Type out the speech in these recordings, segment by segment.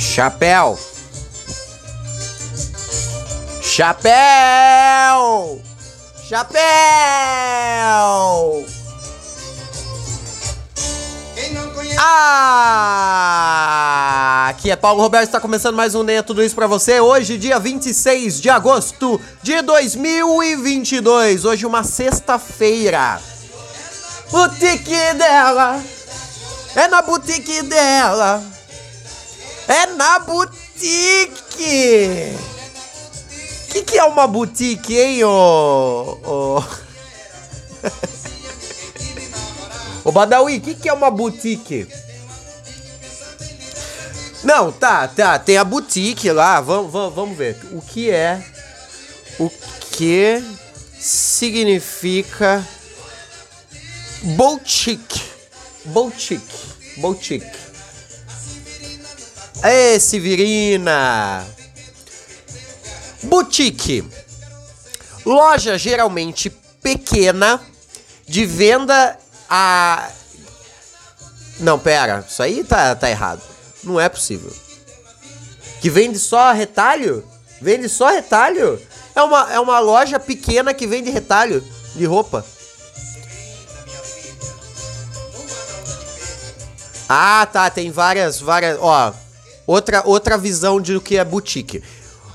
Chapéu. Chapéu! Chapéu! Ah! Aqui é Paulo Roberto, está começando mais um Nem Tudo Isso pra você. Hoje, dia 26 de agosto de 2022. Hoje, uma sexta-feira. Boutique dela. É na boutique dela. É na boutique. O que, que é uma boutique, hein, ô. ô... Badawi, o que, que é uma boutique? Não, tá, tá, tem a boutique lá, vamos, vamos, vamos ver. O que é. O que significa. Boutique. Boutique. Boutique. Ê, Severina! Boutique. Loja geralmente pequena de venda a. Não, pera. Isso aí tá, tá errado. Não é possível. Que vende só retalho? Vende só retalho? É uma, é uma loja pequena que vende retalho de roupa. Ah, tá. Tem várias, várias. Ó, outra, outra visão de o que é boutique.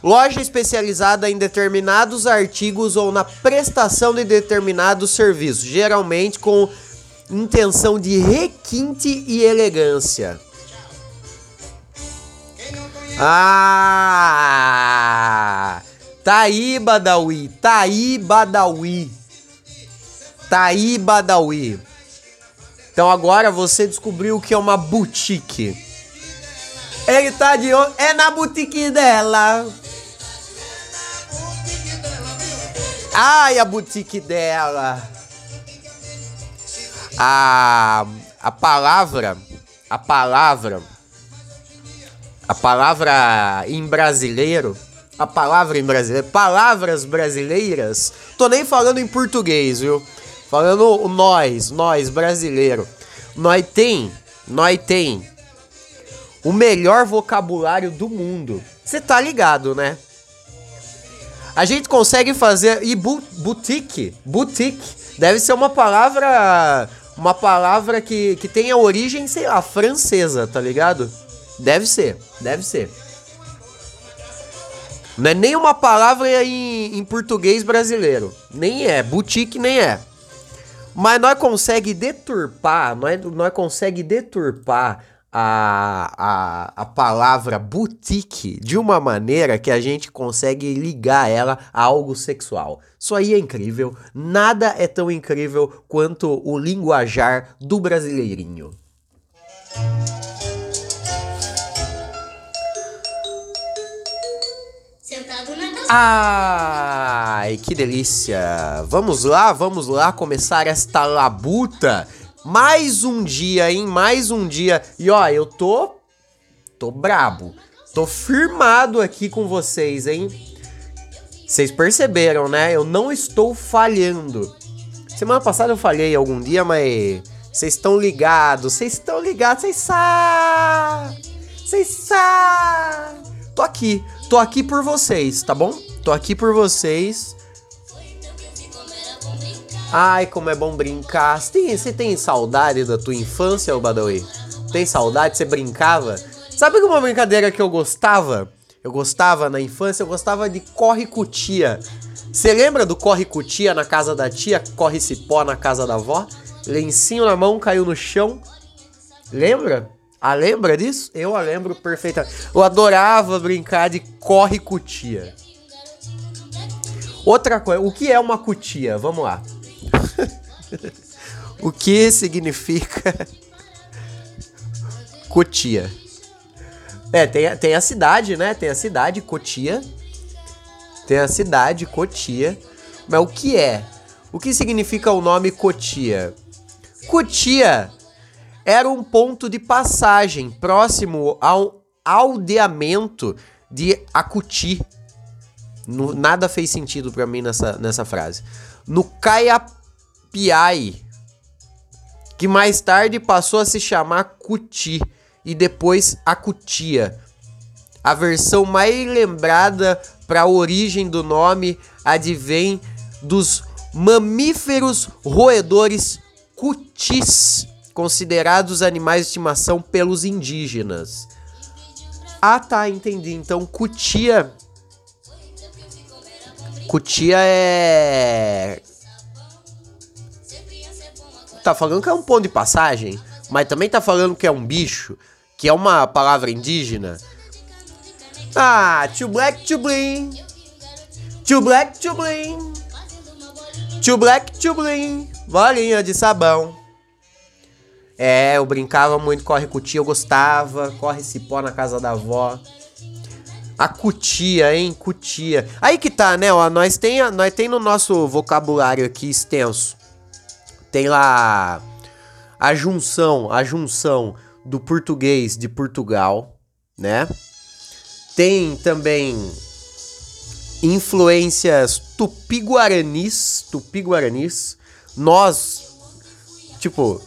Loja especializada em determinados artigos ou na prestação de determinados serviços, geralmente com intenção de requinte e elegância. Ah! Tá aí, Badawi. Tá aí, Badawi. Tá aí, Badawi. Então agora você descobriu o que é uma boutique. Ele tá de onde? É na boutique dela. Ai, a boutique dela. A, a palavra, a palavra, a palavra em brasileiro, a palavra em brasileiro, palavras brasileiras, tô nem falando em português, viu? Falando nós, nós brasileiro. Nós tem, nós tem o melhor vocabulário do mundo. Você tá ligado, né? A gente consegue fazer. E bu boutique. Boutique. Deve ser uma palavra. Uma palavra que, que tenha origem, sei lá, francesa, tá ligado? Deve ser. Deve ser. Não é nem uma palavra em, em português brasileiro. Nem é. Boutique nem é. Mas nós consegue deturpar. Nós, nós consegue deturpar a, a, a palavra boutique de uma maneira que a gente consegue ligar ela a algo sexual. Isso aí é incrível. Nada é tão incrível quanto o linguajar do brasileirinho. Ai, que delícia! Vamos lá, vamos lá começar esta labuta mais um dia, hein? Mais um dia. E ó, eu tô. Tô brabo. Tô firmado aqui com vocês, hein? Vocês perceberam, né? Eu não estou falhando. Semana passada eu falhei algum dia, mas. Vocês estão ligados, vocês estão ligados, vocês sabem! Vocês sabem! Tô aqui, tô aqui por vocês, tá bom? Tô aqui por vocês. Ai, como é bom brincar. Você tem, você tem saudade da tua infância, Badawi? Tem saudade? Você brincava? Sabe uma brincadeira que eu gostava? Eu gostava na infância, eu gostava de corre cutia. Você lembra do corre cutia na casa da tia, corre cipó na casa da avó? Lencinho na mão, caiu no chão. Lembra? Ah, lembra disso? Eu a lembro perfeitamente. Eu adorava brincar de corre cutia. Outra coisa, o que é uma cutia? Vamos lá. O que significa Cotia? É, tem, tem a cidade, né? Tem a cidade Cotia. Tem a cidade Cotia. Mas o que é? O que significa o nome Cotia? Cotia era um ponto de passagem próximo ao aldeamento de Acuti. nada fez sentido para mim nessa, nessa frase. No Caiapó Piai, que mais tarde passou a se chamar Cuti e depois Acutia. a versão mais lembrada para a origem do nome advém dos mamíferos roedores cutis, considerados animais de estimação pelos indígenas. Ah, tá, entendi. Então, cutia. Cutia é. Tá falando que é um ponto de passagem, mas também tá falando que é um bicho, que é uma palavra indígena. Ah, too black, too bling. Too black, too bling. Too black, too bling. Bolinha de sabão. É, eu brincava muito corre cutia, eu gostava. Corre cipó na casa da avó. A cutia, hein? Cutia. Aí que tá, né? Ó, nós tem, nós tem no nosso vocabulário aqui extenso. Tem lá a junção, a junção do português de Portugal, né? Tem também influências tupi-guaranis, tupi-guaranis. Nós, tipo,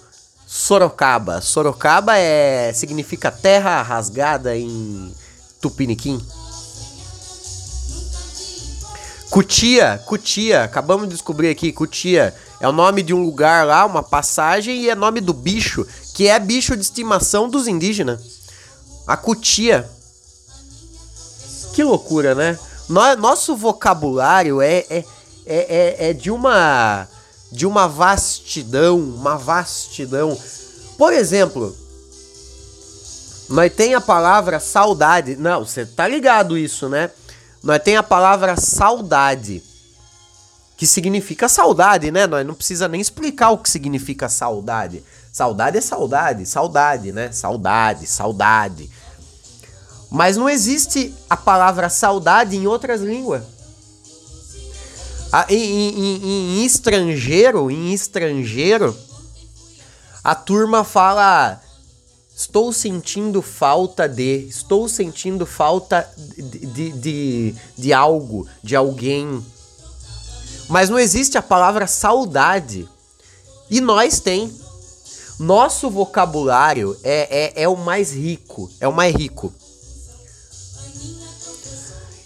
Sorocaba. Sorocaba é significa terra rasgada em tupiniquim. Cutia, Cutia, acabamos de descobrir aqui, Cutia. É o nome de um lugar lá, uma passagem, e é nome do bicho, que é bicho de estimação dos indígenas. A Cutia. Que loucura, né? Nosso vocabulário é, é, é, é, de uma de uma vastidão, uma vastidão. Por exemplo, nós tem a palavra saudade. Não, você tá ligado isso, né? Nós tem a palavra saudade, que significa saudade, né? Nós não precisa nem explicar o que significa saudade. Saudade é saudade, saudade, né? Saudade, saudade. Mas não existe a palavra saudade em outras línguas. em, em, em, estrangeiro, em estrangeiro, a turma fala estou sentindo falta de, estou sentindo falta de, de, de, de algo, de alguém. Mas não existe a palavra saudade. E nós tem. Nosso vocabulário é, é, é o mais rico, é o mais rico.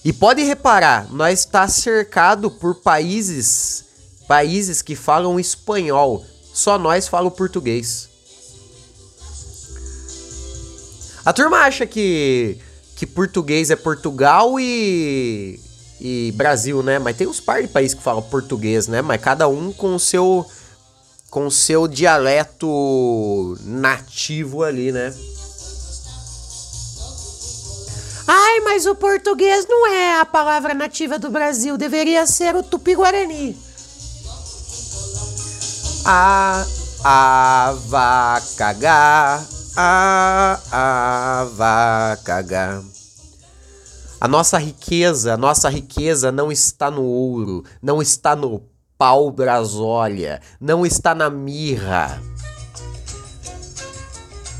E pode reparar, nós está cercado por países, países que falam espanhol. Só nós falamos português. A turma acha que que português é Portugal e e Brasil, né? Mas tem uns par de países que falam português, né? Mas cada um com o seu com o seu dialeto nativo ali, né? Ai, mas o português não é a palavra nativa do Brasil, deveria ser o tupi-guarani. A, a, cagar, a, a, cagar. A nossa riqueza, a nossa riqueza não está no ouro, não está no pau brasólia, não está na mirra.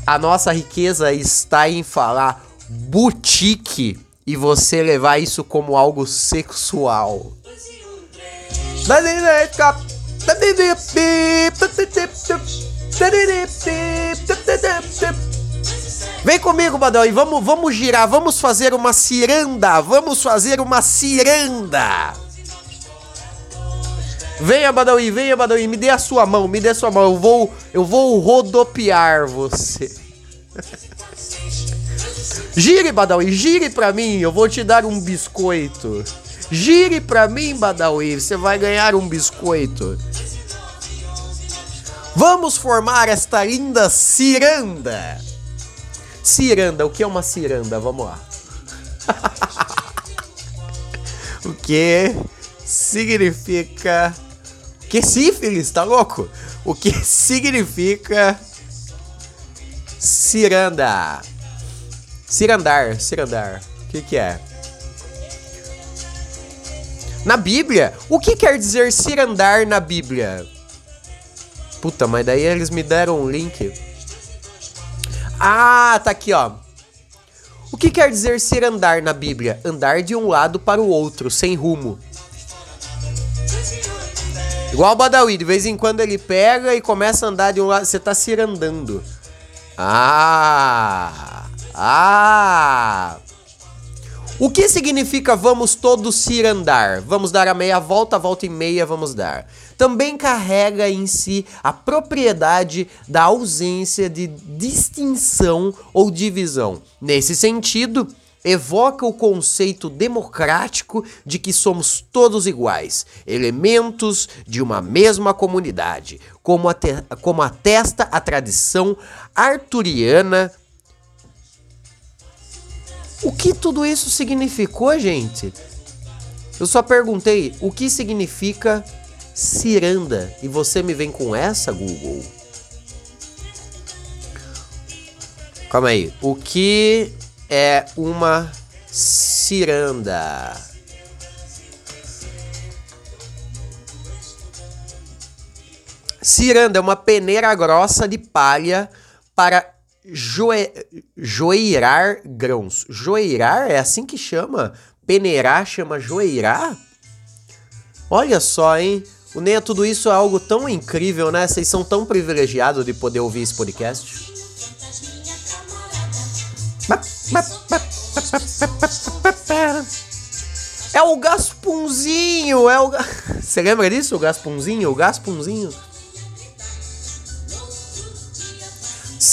A nossa riqueza está em falar boutique e você levar isso como algo sexual. Vem comigo, Badal, e vamos, vamos girar, vamos fazer uma ciranda, vamos fazer uma ciranda. Venha, Badawi, venha, Badawi, me dê a sua mão, me dê a sua mão, eu vou, eu vou rodopiar você. Gire, Badawi, gire pra mim, eu vou te dar um biscoito. Gire pra mim, Badawi, você vai ganhar um biscoito. Vamos formar esta linda ciranda. Ciranda, o que é uma ciranda? Vamos lá. o que significa. Que sífilis, tá louco? O que significa ciranda? Cirandar, cirandar. O que, que é? Na Bíblia? O que quer dizer cirandar na Bíblia? Puta, mas daí eles me deram um link. Ah, tá aqui, ó. O que quer dizer cirandar na Bíblia? Andar de um lado para o outro, sem rumo. Igual o Badawi, de vez em quando ele pega e começa a andar de um lado. Você tá cirandando. Ah! Ah! O que significa vamos todos ir andar? Vamos dar a meia volta, volta e meia vamos dar. Também carrega em si a propriedade da ausência de distinção ou divisão. Nesse sentido, evoca o conceito democrático de que somos todos iguais, elementos de uma mesma comunidade, como, como atesta a tradição arturiana o que tudo isso significou, gente? Eu só perguntei o que significa ciranda e você me vem com essa, Google? Calma aí. O que é uma ciranda? Ciranda é uma peneira grossa de palha para joe, joeirar grãos. Joeirar é assim que chama? Peneirar chama joeirar? Olha só, hein? O Neia Tudo Isso é algo tão incrível, né? Vocês são tão privilegiados de poder ouvir esse podcast. É o Gaspunzinho, é o... Você lembra disso? O Gaspunzinho? O Gaspunzinho?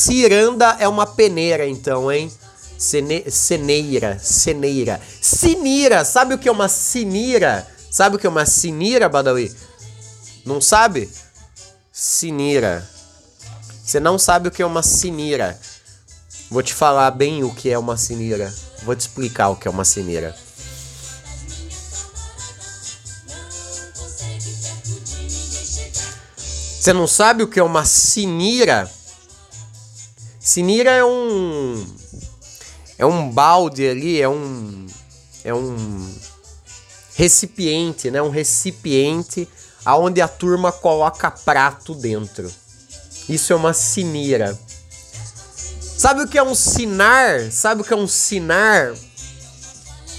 Ciranda é uma peneira, então, hein? Cene, ceneira, ceneira. Sinira, sabe o que é uma sinira? Sabe o que é uma sinira, Badawi? Não sabe? Sinira. Você não sabe o que é uma sinira. Vou te falar bem o que é uma sinira. Vou te explicar o que é uma sinira. Você não sabe o que é uma sinira? Sinira é um é um balde ali, é um é um recipiente, né? Um recipiente aonde a turma coloca prato dentro. Isso é uma sinira. Sabe o que é um sinar? Sabe o que é um sinar?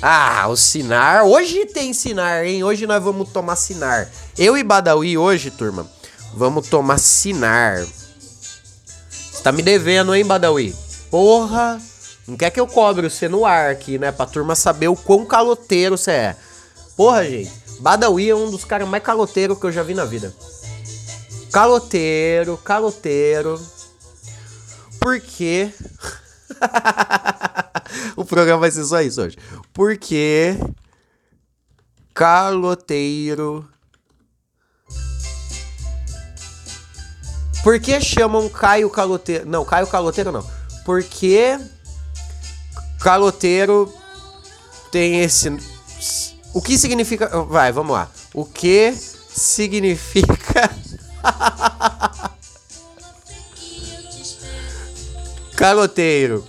Ah, o sinar. Hoje tem sinar, hein? Hoje nós vamos tomar sinar. Eu e Badawi hoje, turma, vamos tomar sinar. Tá me devendo, hein, Badawi? Porra! Não quer que eu cobre você no ar aqui, né? Pra turma saber o quão caloteiro você é. Porra, gente. Badawi é um dos caras mais caloteiros que eu já vi na vida. Caloteiro, caloteiro. Porque. o programa vai ser só isso hoje. Porque. Caloteiro Por que chamam Caio Caloteiro? Não, Caio Caloteiro não. Porque Caloteiro tem esse. O que significa. Vai, vamos lá. O que significa. Caloteiro.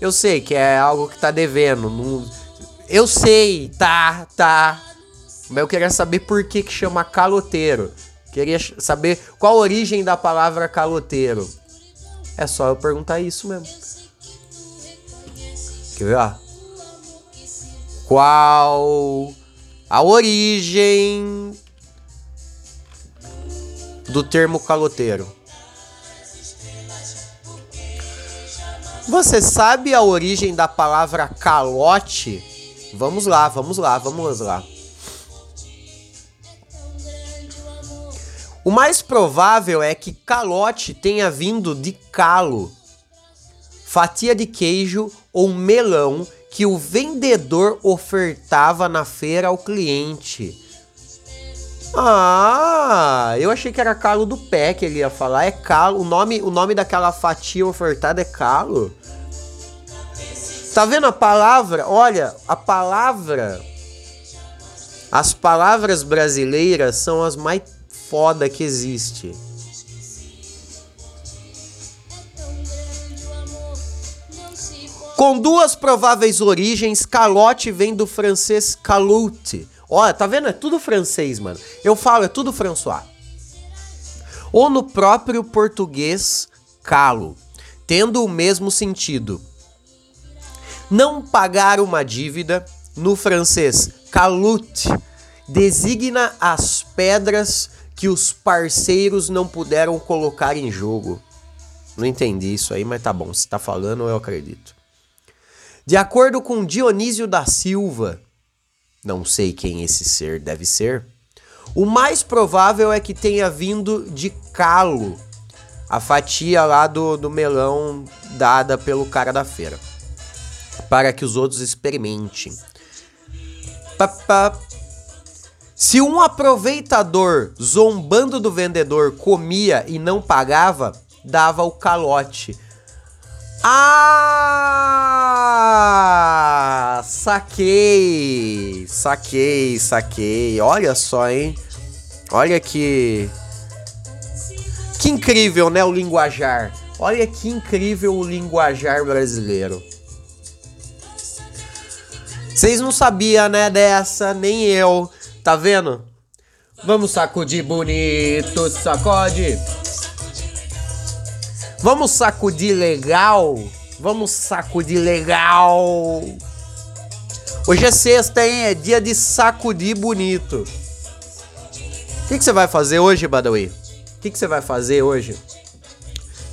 Eu sei que é algo que tá devendo. Não... Eu sei, tá, tá. Mas eu queria saber por que que chama caloteiro. Queria saber qual a origem da palavra caloteiro. É só eu perguntar isso mesmo. Quer ver, ó? Qual a origem do termo caloteiro? Você sabe a origem da palavra calote? Vamos lá, vamos lá, vamos lá. O mais provável é que calote tenha vindo de calo, fatia de queijo ou melão que o vendedor ofertava na feira ao cliente. Ah, eu achei que era calo do pé que ele ia falar. É calo. O nome, o nome daquela fatia ofertada é calo. Tá vendo a palavra? Olha, a palavra. As palavras brasileiras são as mais foda que existe. Com duas prováveis origens, calote vem do francês caloute. Olha, tá vendo? É tudo francês, mano. Eu falo, é tudo François. Ou no próprio português, calo, tendo o mesmo sentido. Não pagar uma dívida, no francês caloute, designa as pedras que os parceiros não puderam colocar em jogo. Não entendi isso aí, mas tá bom. Se tá falando, eu acredito. De acordo com Dionísio da Silva, não sei quem esse ser deve ser, o mais provável é que tenha vindo de calo, a fatia lá do, do melão dada pelo cara da feira, para que os outros experimentem. Se um aproveitador zombando do vendedor comia e não pagava, dava o calote. Ah! Saquei! Saquei, saquei. Olha só, hein? Olha que. Que incrível, né? O linguajar. Olha que incrível o linguajar brasileiro. Vocês não sabiam, né, dessa, nem eu. Tá vendo? Vamos sacudir bonito, sacode. Vamos sacudir legal. Vamos sacudir legal. Hoje é sexta, hein? É dia de sacudir bonito. O que, você vai fazer hoje, Badawi? O que, que você vai fazer hoje?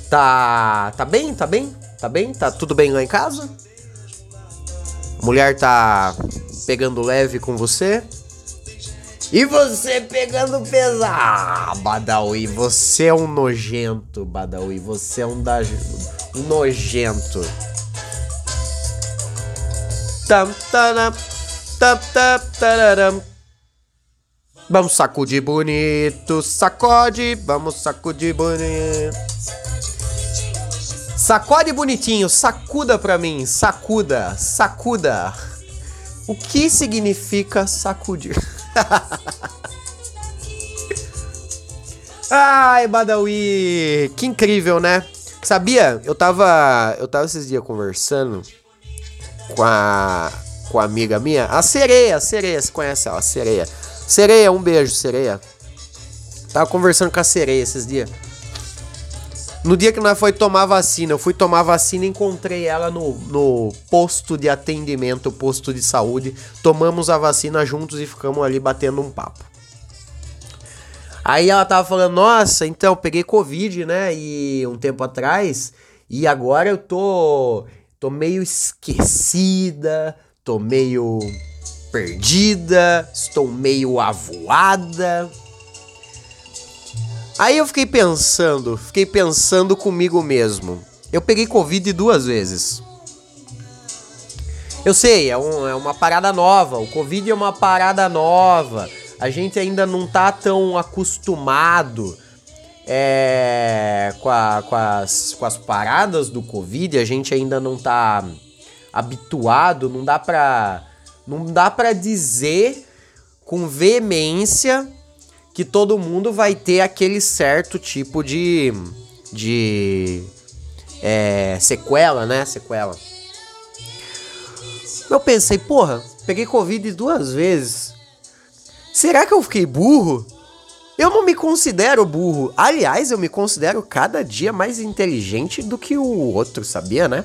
Tá. Tá bem? Tá bem? Tá bem? Tá tudo bem lá em casa? mulher tá pegando leve com você. E você pegando pesado. Ah, Badawi, você é um nojento, Badawi. Você é um, da... um nojento. Vamos sacudir bonito, sacode, vamos sacudir bonito. Sacode bonitinho, sacuda pra mim, sacuda, sacuda. O que significa sacudir? Ai, Badawi, que incrível, né? Sabia? Eu tava, eu tava esses dias conversando com a com a amiga minha, a Sereia, a Sereia, você conhece ela, a Sereia. Sereia, um beijo, Sereia. Tava conversando com a Sereia esses dias. No dia que nós foi tomar vacina, eu fui tomar vacina e encontrei ela no, no posto de atendimento, posto de saúde. Tomamos a vacina juntos e ficamos ali batendo um papo. Aí ela tava falando, nossa, então, peguei Covid, né? E um tempo atrás, e agora eu tô. tô meio esquecida, tô meio perdida, estou meio avoada. Aí eu fiquei pensando, fiquei pensando comigo mesmo. Eu peguei Covid duas vezes. Eu sei, é, um, é uma parada nova. O Covid é uma parada nova. A gente ainda não tá tão acostumado é, com, a, com, as, com as paradas do Covid. A gente ainda não tá habituado. Não dá pra, não dá pra dizer com veemência que todo mundo vai ter aquele certo tipo de. de. É, sequela, né? Sequela. Eu pensei, porra, peguei Covid duas vezes. Será que eu fiquei burro? Eu não me considero burro. Aliás, eu me considero cada dia mais inteligente do que o outro, sabia, né?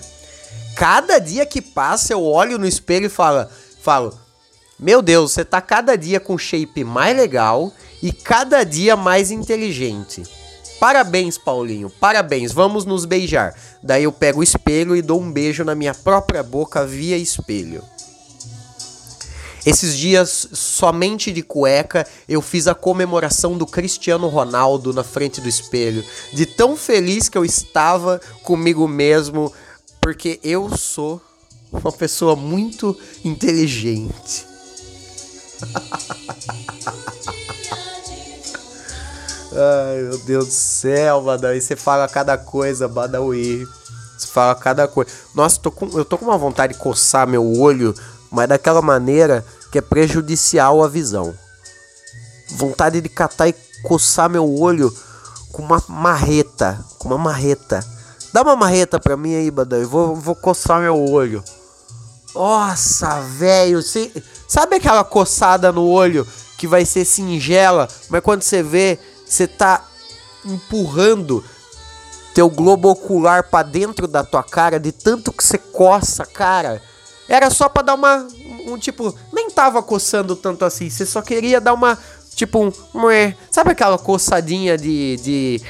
Cada dia que passa, eu olho no espelho e falo, falo Meu Deus, você tá cada dia com shape mais legal e cada dia mais inteligente. Parabéns, Paulinho, parabéns, vamos nos beijar. Daí eu pego o espelho e dou um beijo na minha própria boca via espelho. Esses dias, somente de cueca, eu fiz a comemoração do Cristiano Ronaldo na frente do espelho. De tão feliz que eu estava comigo mesmo, porque eu sou uma pessoa muito inteligente. Ai, meu Deus do céu, Badawi. Você fala cada coisa, Badawi. Você fala cada coisa. Nossa, tô com, eu tô com uma vontade de coçar meu olho, mas daquela maneira que é prejudicial à visão. Vontade de catar e coçar meu olho com uma marreta. Com uma marreta. Dá uma marreta pra mim aí, Badawi. Vou, vou coçar meu olho. Nossa, velho. Sabe aquela coçada no olho que vai ser singela, mas quando você vê você tá empurrando teu globo ocular para dentro da tua cara de tanto que você coça, cara. Era só para dar uma um tipo, nem tava coçando tanto assim, você só queria dar uma tipo um, sabe aquela coçadinha de de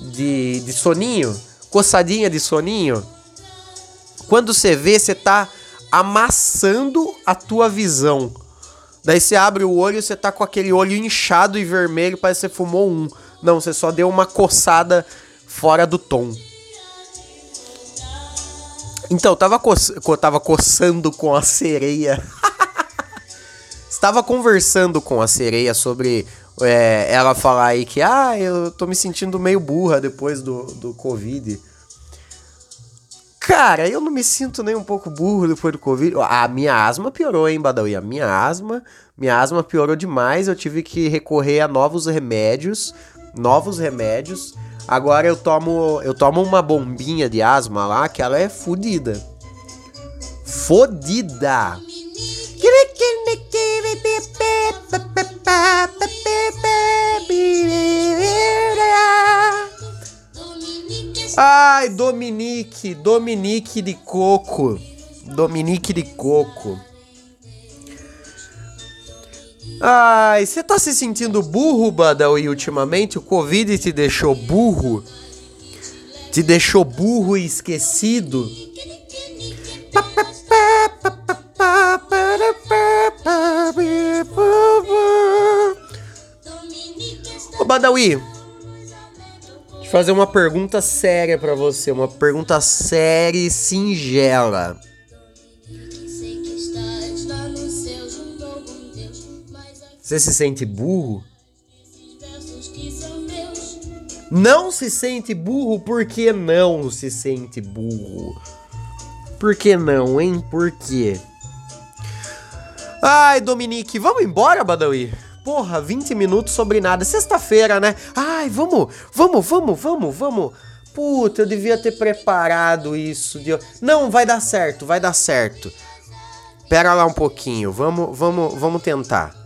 de, de soninho? Coçadinha de soninho? Quando você vê, você tá amassando a tua visão. Daí você abre o olho e você tá com aquele olho inchado e vermelho, parece que você fumou um. Não, você só deu uma coçada fora do tom. Então, eu tava, co eu tava coçando com a sereia. Estava conversando com a sereia sobre é, ela falar aí que, ah, eu tô me sentindo meio burra depois do, do Covid. Cara, eu não me sinto nem um pouco burro depois do Covid. A minha asma piorou, hein, Badawi? A minha asma, minha asma piorou demais. Eu tive que recorrer a novos remédios, novos remédios. Agora eu tomo, eu tomo uma bombinha de asma lá que ela é fodida. Fodida. Ai, Dominique, Dominique de Coco. Dominique de Coco. Ai, você tá se sentindo burro, Badawi, ultimamente? O Covid te deixou burro? Te deixou burro e esquecido? Ô, Badawi, fazer uma pergunta séria para você, uma pergunta séria e singela. Você se sente burro? Não se sente burro? Por que não se sente burro? Por que não, hein? Por quê? Ai, Dominique, vamos embora, Badawi? Porra, 20 minutos sobre nada. Sexta-feira, né? Ai, vamos, vamos, vamos, vamos, vamos. Puta, eu devia ter preparado isso. De... Não, vai dar certo, vai dar certo. Pera lá um pouquinho, vamos, vamos, vamos tentar.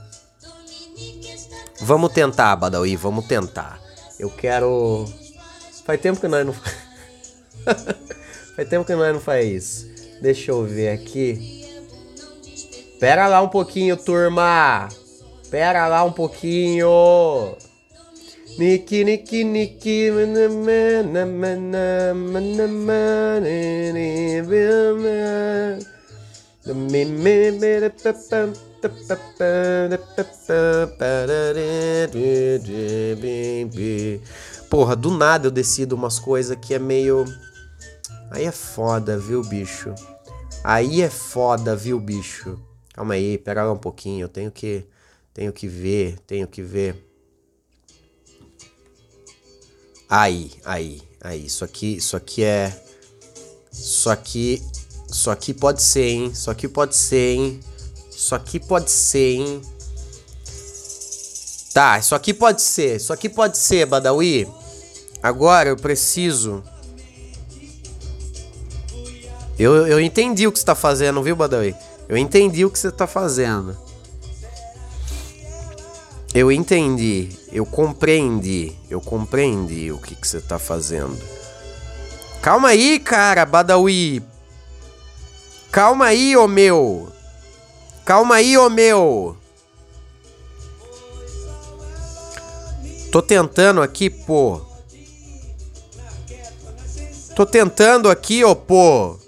Vamos tentar, Badawi, vamos tentar. Eu quero. Faz tempo que nós não. Faz tempo que nós não faz isso. Deixa eu ver aqui. Pera lá um pouquinho, turma. Pera lá um pouquinho. Niki, niki, niki. Porra, do nada eu decido umas coisas que é meio. Aí é foda, viu, bicho? Aí é foda, viu, bicho? Calma aí, pera lá um pouquinho, eu tenho que. Tenho que ver, tenho que ver. Aí, aí, aí. Isso aqui, isso aqui é. Isso aqui. Isso aqui pode ser, hein? Isso aqui pode ser, hein? Isso aqui pode ser, hein? Tá, isso aqui pode ser. Isso aqui pode ser, Badawi. Agora eu preciso. Eu, eu entendi o que você tá fazendo, viu, Badawi? Eu entendi o que você tá fazendo. Eu entendi, eu compreendi, eu compreendi o que, você tá fazendo. Calma aí, cara, Badawi. Calma aí, ô meu. Calma aí, ô meu. Tô tentando aqui, pô. Tô tentando aqui, ô pô.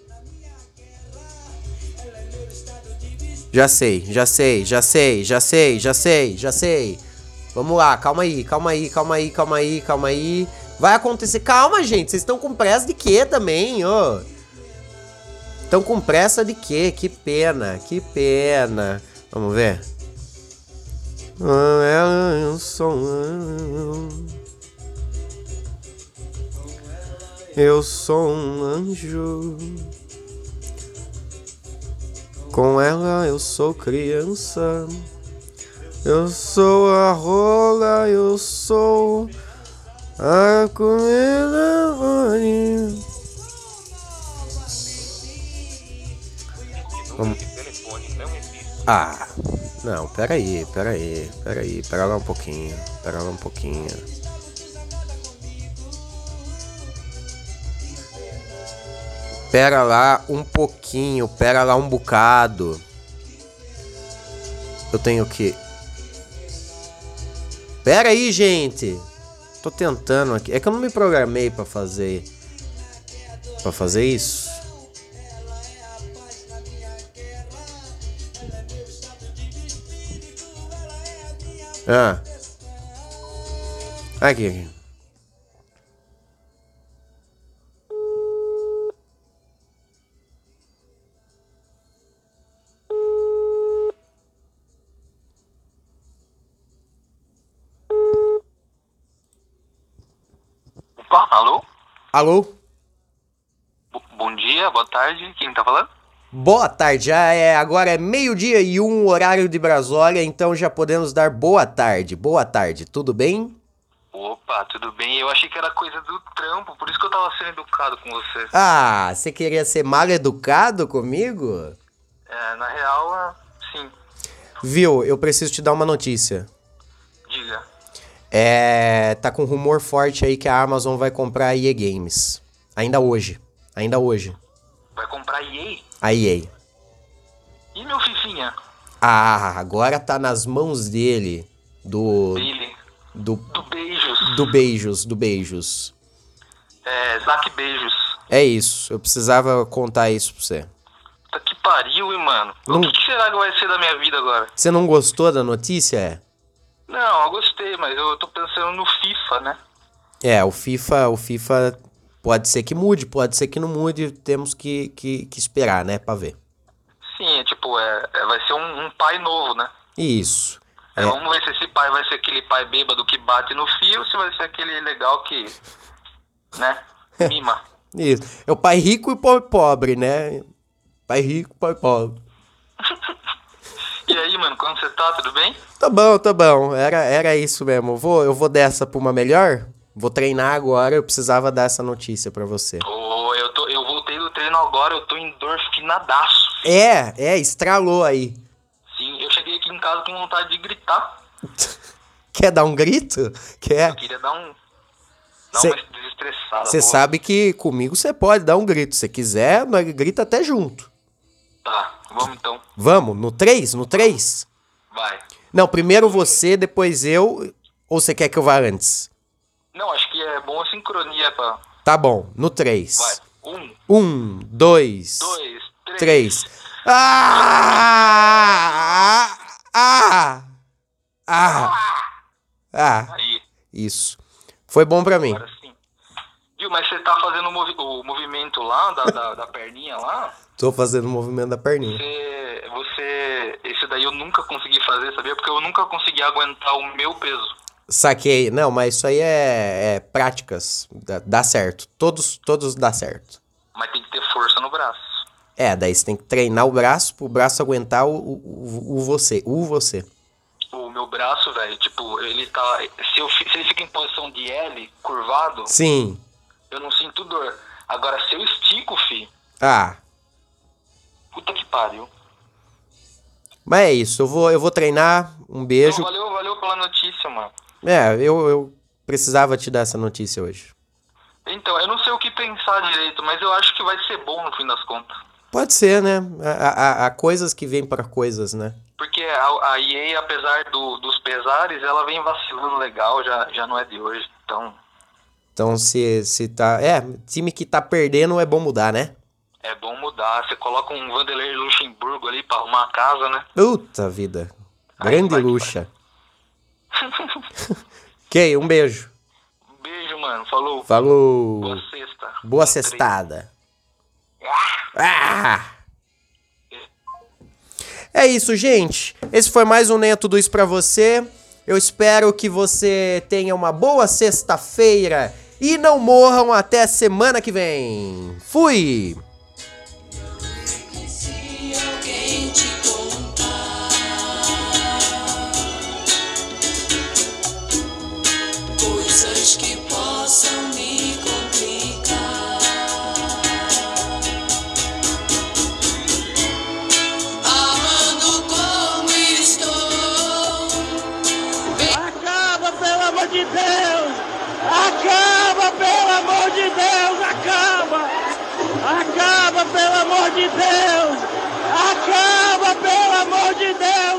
Já sei, já sei, já sei, já sei, já sei, já sei. Vamos lá, calma aí, calma aí, calma aí, calma aí, calma aí. Vai acontecer. Calma, gente, vocês estão com pressa de quê também, ô? Estão com pressa de quê? Que pena, que pena. Vamos ver. Eu sou um Eu sou um anjo. Com ela eu sou criança. Eu sou a rola, eu sou a comida bonita. Vamos. Ah, não, peraí, peraí, peraí, pera lá um pouquinho, pera lá um pouquinho. Pera lá um pouquinho, pera lá um bocado. Eu tenho que. Pera aí, gente! Tô tentando aqui. É que eu não me programei para fazer. para fazer isso. Ah. Aqui, aqui. Opa, alô? Alô? B- bom dia, boa tarde. Quem tá falando? Boa tarde, já é, agora é meio-dia e um horário de Brasólia, então já podemos dar boa tarde. Boa tarde, tudo bem? Opa, tudo bem? Eu achei que era coisa do trampo, por isso que eu tava sendo educado com você. Ah, você queria ser mal educado comigo? É, na real, é, sim. Viu, eu preciso te dar uma notícia. Diga. É, tá com rumor forte aí que a Amazon vai comprar a EA Games. Ainda hoje, ainda hoje. Vai comprar EA? A EA. E meu Fifinha? Ah, agora tá nas mãos dele. Do. Billy. Do. Do Beijos. Do Beijos, do Beijos. É, Zack Beijos. É isso, eu precisava contar isso pra você. Tá que pariu, hein, mano? Não- O que, que será que vai ser da minha vida agora? Você não gostou da notícia? Não, eu gostei, mas eu tô pensando no FIFA, né? É, o FIFA, o FIFA pode ser que mude, pode ser que não mude, temos que, que, que esperar, né, pra ver. Sim, é tipo, é, é- vai ser um, um pai novo, né? Isso. É, É. Vamos ver se esse pai vai ser aquele pai bêbado que bate no fio ou se vai ser aquele legal que. né? Mima. Isso. É o pai rico e o pai pobre, né? Pai rico, pai pobre. E aí, mano, como você tá? Tudo bem? Tá bom, tá bom. Era, era isso mesmo. Eu vou, eu vou dessa pra uma melhor? Vou treinar agora, eu precisava dar essa notícia pra você. Ô, eu, tô, eu voltei do treino agora, eu tô em endorfinadaço. É, é, estralou aí. Sim, eu cheguei aqui em casa com vontade de gritar. Quer dar um grito? Quer? Eu queria dar um. Dar Cê- uma desestressada. Você sabe que comigo você pode dar um grito. Se quiser, grita até junto. Tá, vamos então. Vamos, no 3? No 3? Vai. Não, primeiro você, depois eu. Ou você quer que eu vá antes? Não, acho que é bom a sincronia pra. Tá bom, no 3. Vai. Um, Um, dois, dois, três. três. Ah! Ah! Ah! Ah! Aí, Isso. Foi bom pra mim. agora sim. Viu, mas você tá fazendo o, movi- o movimento lá, da, da, da perninha lá? Tô fazendo o movimento da perninha. Você, você. Esse daí eu nunca consegui fazer, sabia? Porque eu nunca consegui aguentar o meu peso. Saquei. Não, mas isso aí é, é práticas. Dá, dá certo. Todos, todos dá certo. Mas tem que ter força no braço. É, daí você tem que treinar o braço pro braço aguentar o, o, o- você. O você. O meu braço, velho, tipo, ele tá. Se, eu, se ele fica em posição de L, curvado, Sim. Eu não sinto dor. Agora, se eu estico, fi, Ah. puta que pariu. Mas é isso. Eu vou, eu vou treinar. Um beijo. valeu, valeu pela notícia, mano. É, eu, eu precisava te dar essa notícia hoje. Então, eu não sei o que pensar direito, mas eu acho que vai ser bom no fim das contas. Pode ser, né? Há, há- há coisas que vêm para coisas, né? Porque a, a EA, apesar do- dos pesares, ela vem vacilando legal, já, já não é de hoje. Então, Então, se, se tá. É, time que tá perdendo é bom mudar, né? é bom mudar. Você coloca um Vanderlei Luxemburgo ali pra arrumar a casa, né? Puta vida. Grande luxa. ok, um beijo. Beijo, mano. Falou. Falou. Boa sexta. Boa cestada. Ah! É isso, gente. Esse foi mais um Nem é Tudo Isso pra você. Eu espero que você tenha uma boa sexta-feira e não morram até semana que vem. Fui! De Deus! Acaba, pelo amor de Deus!